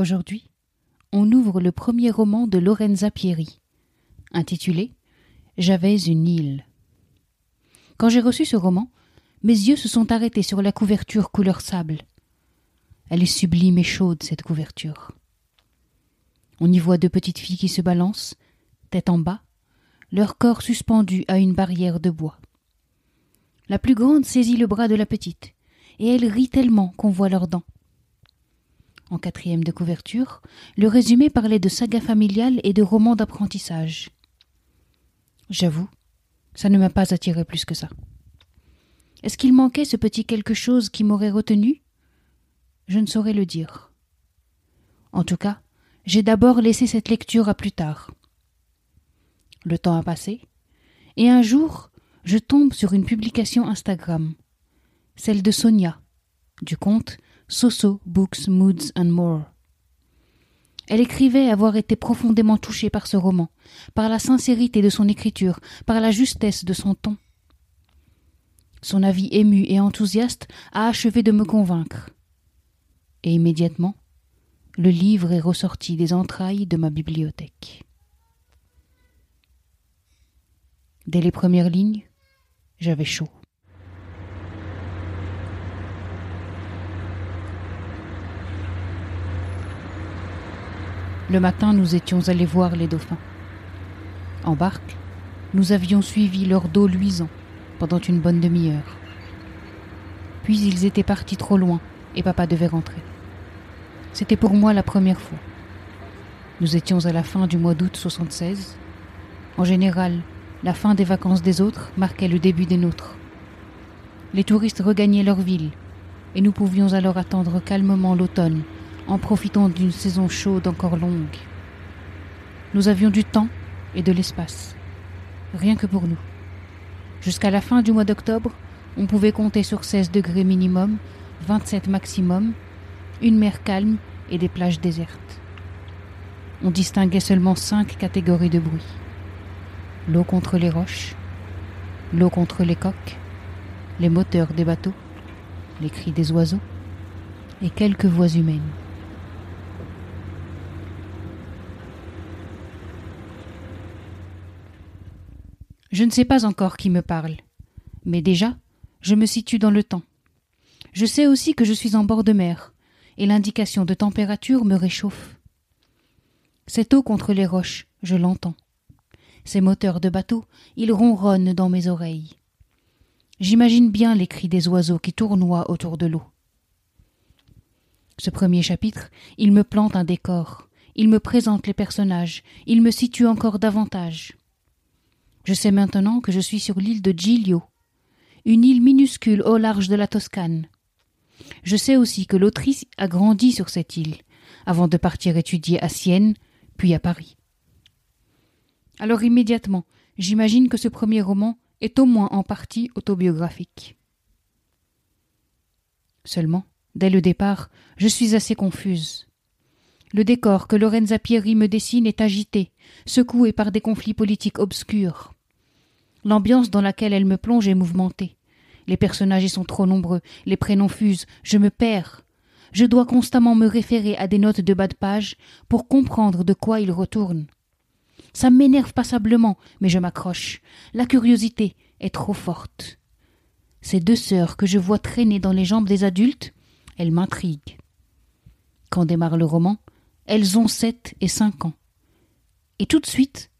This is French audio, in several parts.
Aujourd'hui, on ouvre le premier roman de Lorenza Pieri, intitulé J'avais une île. Quand j'ai reçu ce roman, mes yeux se sont arrêtés sur la couverture couleur sable. Elle est sublime et chaude, cette couverture. On y voit deux petites filles qui se balancent, tête en bas, leur corps suspendu à une barrière de bois. La plus grande saisit le bras de la petite, et elle rit tellement qu'on voit leurs dents. En quatrième de couverture, le résumé parlait de saga familiale et de romans d'apprentissage. J'avoue, ça ne m'a pas attiré plus que ça. Est-ce qu'il manquait ce petit quelque chose qui m'aurait retenu? Je ne saurais le dire. En tout cas, j'ai d'abord laissé cette lecture à plus tard. Le temps a passé, et un jour, je tombe sur une publication Instagram, celle de Sonia, du compte Soso Books, Moods and More. Elle écrivait avoir été profondément touchée par ce roman, par la sincérité de son écriture, par la justesse de son ton. Son avis ému et enthousiaste a achevé de me convaincre. Et immédiatement, le livre est ressorti des entrailles de ma bibliothèque. Dès les premières lignes, j'avais chaud. Le matin, nous étions allés voir les dauphins. En barque, nous avions suivi leur dos luisant pendant une bonne demi-heure. Puis ils étaient partis trop loin et papa devait rentrer. C'était pour moi la première fois. Nous étions à la fin du mois d'août 76. En général, la fin des vacances des autres marquait le début des nôtres. Les touristes regagnaient leur ville et nous pouvions alors attendre calmement l'automne en profitant d'une saison chaude encore longue. Nous avions du temps et de l'espace, rien que pour nous. Jusqu'à la fin du mois d'octobre, on pouvait compter sur 16 degrés minimum, 27 maximum, une mer calme et des plages désertes. On distinguait seulement cinq catégories de bruit. L'eau contre les roches, l'eau contre les coques, les moteurs des bateaux, les cris des oiseaux et quelques voix humaines. Je ne sais pas encore qui me parle, mais déjà, je me situe dans le temps. Je sais aussi que je suis en bord de mer, et l'indication de température me réchauffe. Cette eau contre les roches, je l'entends. Ces moteurs de bateau, ils ronronnent dans mes oreilles. J'imagine bien les cris des oiseaux qui tournoient autour de l'eau. Ce premier chapitre, il me plante un décor, il me présente les personnages, il me situe encore davantage. Je sais maintenant que je suis sur l'île de Giglio, une île minuscule au large de la Toscane. Je sais aussi que l'autrice a grandi sur cette île, avant de partir étudier à Sienne, puis à Paris. Alors immédiatement, j'imagine que ce premier roman est au moins en partie autobiographique. Seulement, dès le départ, je suis assez confuse. Le décor que Lorenza Pieri me dessine est agité, secoué par des conflits politiques obscurs. L'ambiance dans laquelle elle me plonge est mouvementée. Les personnages y sont trop nombreux, les prénoms fusent, je me perds. Je dois constamment me référer à des notes de bas de page pour comprendre de quoi ils retournent. Ça m'énerve passablement, mais je m'accroche. La curiosité est trop forte. Ces deux sœurs que je vois traîner dans les jambes des adultes, elles m'intriguent. Quand démarre le roman, elles ont sept et cinq ans. Et tout de suite,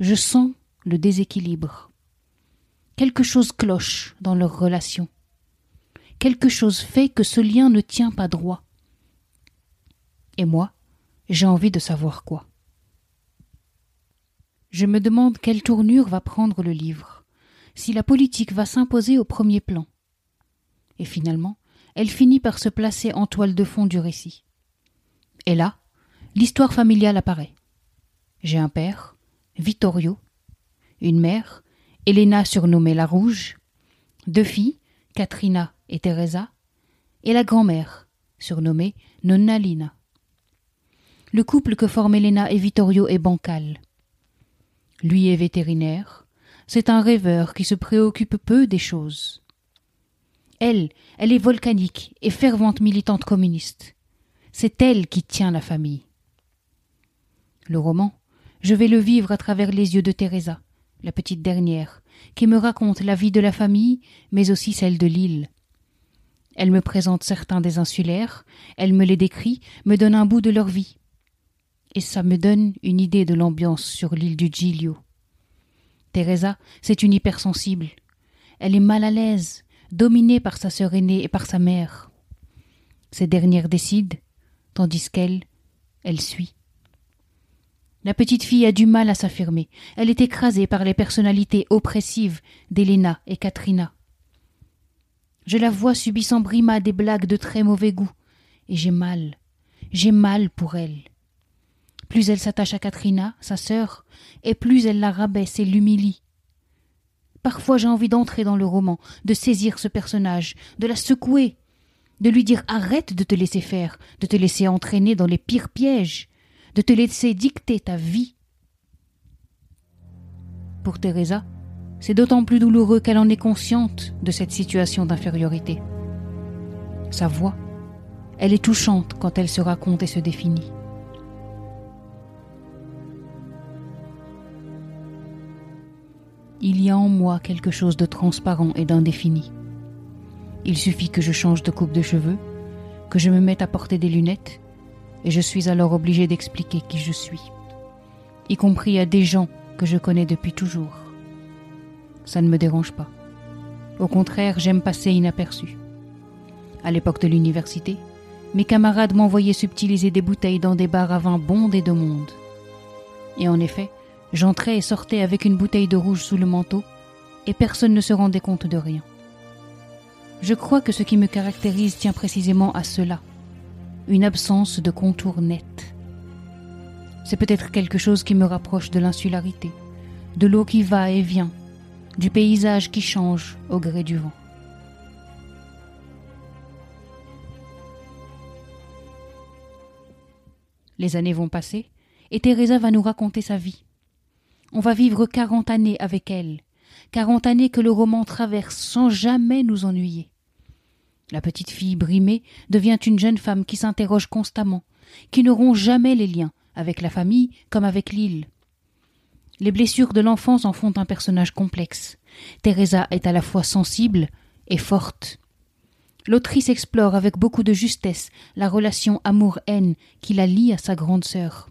je sens le déséquilibre. Quelque chose cloche dans leur relation. Quelque chose fait que ce lien ne tient pas droit. Et moi, j'ai envie de savoir quoi. Je me demande quelle tournure va prendre le livre, si la politique va s'imposer au premier plan. Et finalement, elle finit par se placer en toile de fond du récit. Et là, l'histoire familiale apparaît. J'ai un père, Vittorio, une mère, Elena surnommée la Rouge, deux filles, Katrina et Teresa, et la grand-mère, surnommée Nonnalina. Le couple que forment Elena et Vittorio est bancal. Lui est vétérinaire, c'est un rêveur qui se préoccupe peu des choses. Elle, elle est volcanique et fervente militante communiste. C'est elle qui tient la famille. Le roman, je vais le vivre à travers les yeux de Teresa, la petite dernière, qui me raconte la vie de la famille, mais aussi celle de l'île. Elle me présente certains des insulaires, elle me les décrit, me donne un bout de leur vie. Et ça me donne une idée de l'ambiance sur l'île du Giglio. Teresa, c'est une hypersensible. Elle est mal à l'aise, dominée par sa sœur aînée et par sa mère. Ces dernières décident, tandis qu'elle, elle suit. La petite fille a du mal à s'affirmer. Elle est écrasée par les personnalités oppressives d'Elena et Katrina. Je la vois subissant Brima des blagues de très mauvais goût, et j'ai mal, j'ai mal pour elle. Plus elle s'attache à Katrina, sa sœur, et plus elle la rabaisse et l'humilie. Parfois j'ai envie d'entrer dans le roman, de saisir ce personnage, de la secouer, de lui dire arrête de te laisser faire, de te laisser entraîner dans les pires pièges, de te laisser dicter ta vie. Pour Teresa, c'est d'autant plus douloureux qu'elle en est consciente de cette situation d'infériorité. Sa voix, elle est touchante quand elle se raconte et se définit. Il y a en moi quelque chose de transparent et d'indéfini. Il suffit que je change de coupe de cheveux, que je me mette à porter des lunettes, et je suis alors obligé d'expliquer qui je suis, y compris à des gens que je connais depuis toujours ça ne me dérange pas. Au contraire, j'aime passer inaperçu. À l'époque de l'université, mes camarades m'envoyaient subtiliser des bouteilles dans des bars à vin bondés de monde. Et en effet, j'entrais et sortais avec une bouteille de rouge sous le manteau, et personne ne se rendait compte de rien. Je crois que ce qui me caractérise tient précisément à cela, une absence de contour net. C'est peut-être quelque chose qui me rapproche de l'insularité, de l'eau qui va et vient, du paysage qui change au gré du vent. Les années vont passer, et Teresa va nous raconter sa vie. On va vivre quarante années avec elle, quarante années que le roman traverse sans jamais nous ennuyer. La petite fille brimée devient une jeune femme qui s'interroge constamment, qui ne rompt jamais les liens avec la famille comme avec l'île. Les blessures de l'enfance en font un personnage complexe. Teresa est à la fois sensible et forte. L'autrice explore avec beaucoup de justesse la relation amour-haine qui la lie à sa grande sœur.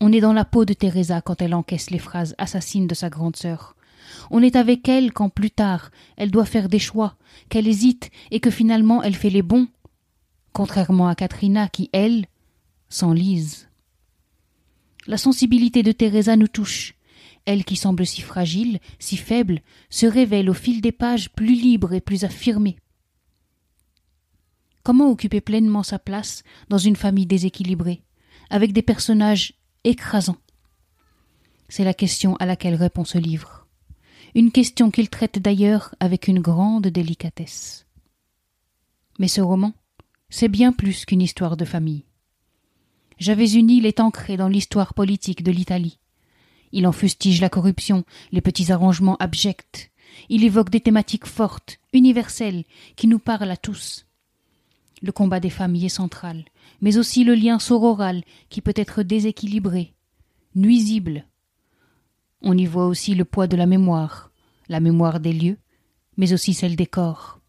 On est dans la peau de Teresa quand elle encaisse les phrases assassines de sa grande sœur. On est avec elle quand plus tard elle doit faire des choix, qu'elle hésite et que finalement elle fait les bons, contrairement à Katrina qui, elle, s'enlise. La sensibilité de Teresa nous touche. Elle qui semble si fragile, si faible, se révèle au fil des pages plus libre et plus affirmée. Comment occuper pleinement sa place dans une famille déséquilibrée, avec des personnages écrasants? C'est la question à laquelle répond ce livre. Une question qu'il traite d'ailleurs avec une grande délicatesse. Mais ce roman, c'est bien plus qu'une histoire de famille. J'avais une île est ancrée dans l'histoire politique de l'Italie. Il en fustige la corruption, les petits arrangements abjects. Il évoque des thématiques fortes, universelles, qui nous parlent à tous. Le combat des y est central, mais aussi le lien sororal qui peut être déséquilibré, nuisible. On y voit aussi le poids de la mémoire, la mémoire des lieux, mais aussi celle des corps.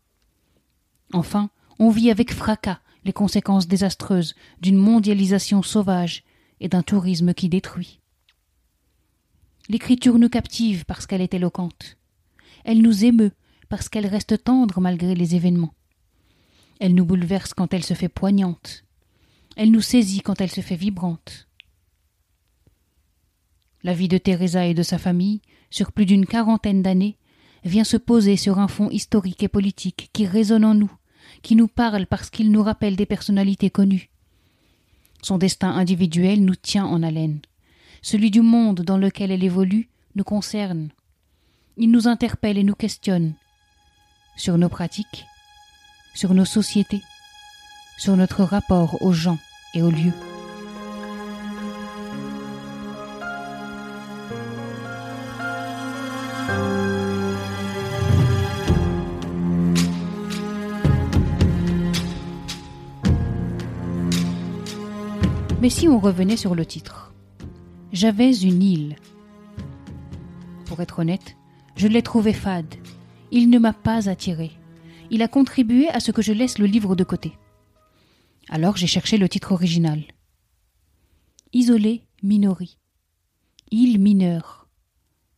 Enfin, on vit avec fracas les conséquences désastreuses d'une mondialisation sauvage et d'un tourisme qui détruit. L'écriture nous captive parce qu'elle est éloquente. Elle nous émeut parce qu'elle reste tendre malgré les événements. Elle nous bouleverse quand elle se fait poignante. Elle nous saisit quand elle se fait vibrante. La vie de Teresa et de sa famille, sur plus d'une quarantaine d'années, vient se poser sur un fond historique et politique qui résonne en nous, qui nous parle parce qu'il nous rappelle des personnalités connues. Son destin individuel nous tient en haleine. Celui du monde dans lequel elle évolue nous concerne. Il nous interpelle et nous questionne sur nos pratiques, sur nos sociétés, sur notre rapport aux gens et aux lieux. Mais si on revenait sur le titre J'avais une île. Pour être honnête, je l'ai trouvé fade. Il ne m'a pas attiré. Il a contribué à ce que je laisse le livre de côté. Alors j'ai cherché le titre original. Isolé Minori. Île mineure.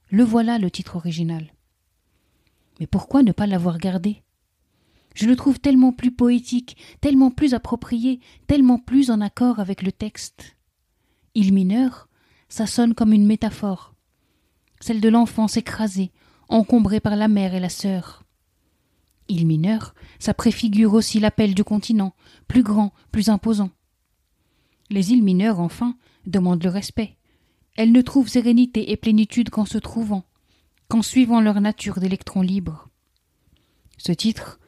Le voilà le titre original. Mais pourquoi ne pas l'avoir gardé? Je le trouve tellement plus poétique, tellement plus approprié, tellement plus en accord avec le texte. Il mineur, ça sonne comme une métaphore, celle de l'enfance écrasée, encombrée par la mère et la sœur. Il mineur, ça préfigure aussi l'appel du continent, plus grand, plus imposant. Les îles mineures, enfin, demandent le respect. Elles ne trouvent sérénité et plénitude qu'en se trouvant, qu'en suivant leur nature d'électrons libres. Ce titre,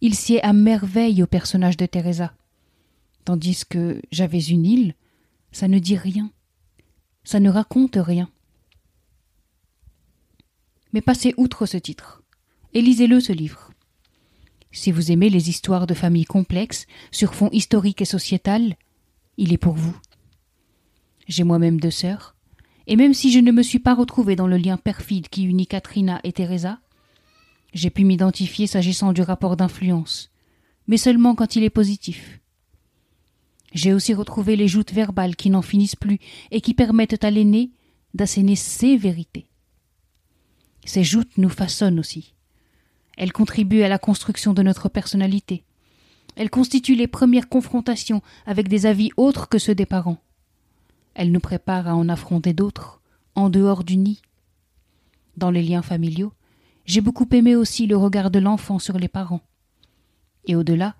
il sied à merveille au personnage de Teresa. Tandis que J'avais une île, ça ne dit rien. Ça ne raconte rien. Mais passez outre ce titre. Et lisez-le ce livre. Si vous aimez les histoires de familles complexes, sur fond historique et sociétal, il est pour vous. J'ai moi-même deux sœurs, et même si je ne me suis pas retrouvée dans le lien perfide qui unit Katrina et Teresa, j'ai pu m'identifier s'agissant du rapport d'influence, mais seulement quand il est positif. J'ai aussi retrouvé les joutes verbales qui n'en finissent plus et qui permettent à l'aîné d'asséner ses vérités. Ces joutes nous façonnent aussi. Elles contribuent à la construction de notre personnalité. Elles constituent les premières confrontations avec des avis autres que ceux des parents. Elles nous préparent à en affronter d'autres, en dehors du nid. Dans les liens familiaux, j'ai beaucoup aimé aussi le regard de l'enfant sur les parents. Et au-delà,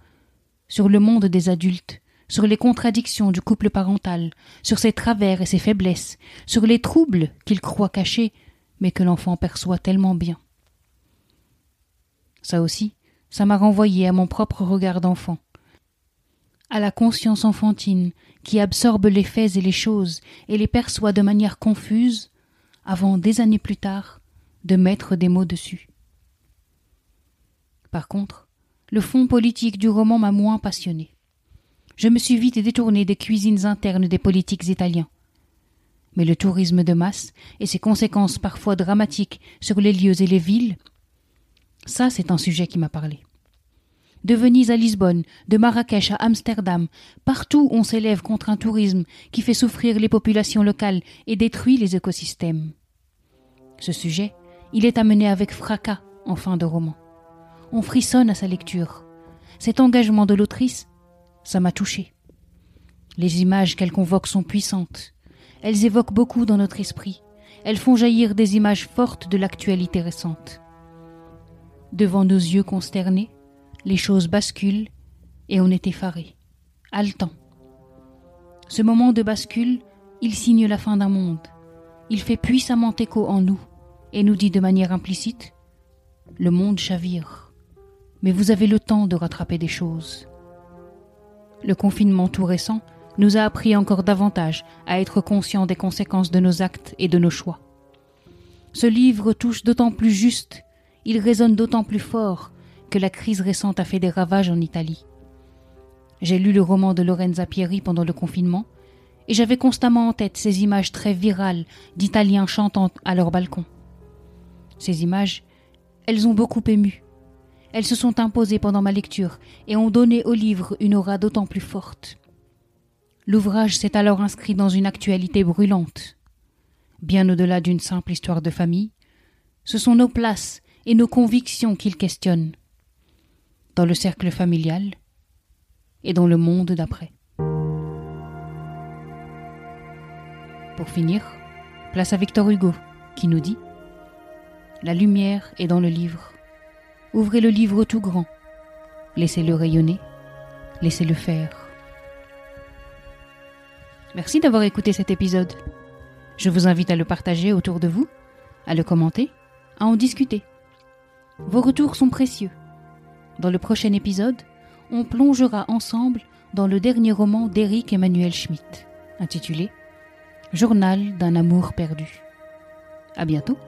sur le monde des adultes, sur les contradictions du couple parental, sur ses travers et ses faiblesses, sur les troubles qu'il croit cachés, mais que l'enfant perçoit tellement bien. Ça aussi, ça m'a renvoyé à mon propre regard d'enfant, à la conscience enfantine qui absorbe les faits et les choses et les perçoit de manière confuse, avant des années plus tard de mettre des mots dessus. Par contre, le fond politique du roman m'a moins passionné. Je me suis vite détourné des cuisines internes des politiques italiens. Mais le tourisme de masse et ses conséquences parfois dramatiques sur les lieux et les villes, ça c'est un sujet qui m'a parlé. De Venise à Lisbonne, de Marrakech à Amsterdam, partout on s'élève contre un tourisme qui fait souffrir les populations locales et détruit les écosystèmes. Ce sujet, il est amené avec fracas en fin de roman. On frissonne à sa lecture. Cet engagement de l'autrice, ça m'a touché. Les images qu'elle convoque sont puissantes. Elles évoquent beaucoup dans notre esprit. Elles font jaillir des images fortes de l'actualité récente. Devant nos yeux consternés, les choses basculent et on est effaré, haletant. Ce moment de bascule, il signe la fin d'un monde. Il fait puissamment écho en nous et nous dit de manière implicite Le monde chavire, mais vous avez le temps de rattraper des choses. Le confinement tout récent nous a appris encore davantage à être conscients des conséquences de nos actes et de nos choix. Ce livre touche d'autant plus juste, il résonne d'autant plus fort que la crise récente a fait des ravages en Italie. J'ai lu le roman de Lorenza Pieri pendant le confinement, et j'avais constamment en tête ces images très virales d'Italiens chantant à leur balcon. Ces images, elles ont beaucoup ému. Elles se sont imposées pendant ma lecture et ont donné au livre une aura d'autant plus forte. L'ouvrage s'est alors inscrit dans une actualité brûlante. Bien au-delà d'une simple histoire de famille, ce sont nos places et nos convictions qu'il questionne, dans le cercle familial et dans le monde d'après. Pour finir, place à Victor Hugo, qui nous dit la lumière est dans le livre. Ouvrez le livre tout grand. Laissez-le rayonner, laissez-le faire. Merci d'avoir écouté cet épisode. Je vous invite à le partager autour de vous, à le commenter, à en discuter. Vos retours sont précieux. Dans le prochain épisode, on plongera ensemble dans le dernier roman d'Éric Emmanuel Schmitt, intitulé Journal d'un amour perdu. À bientôt.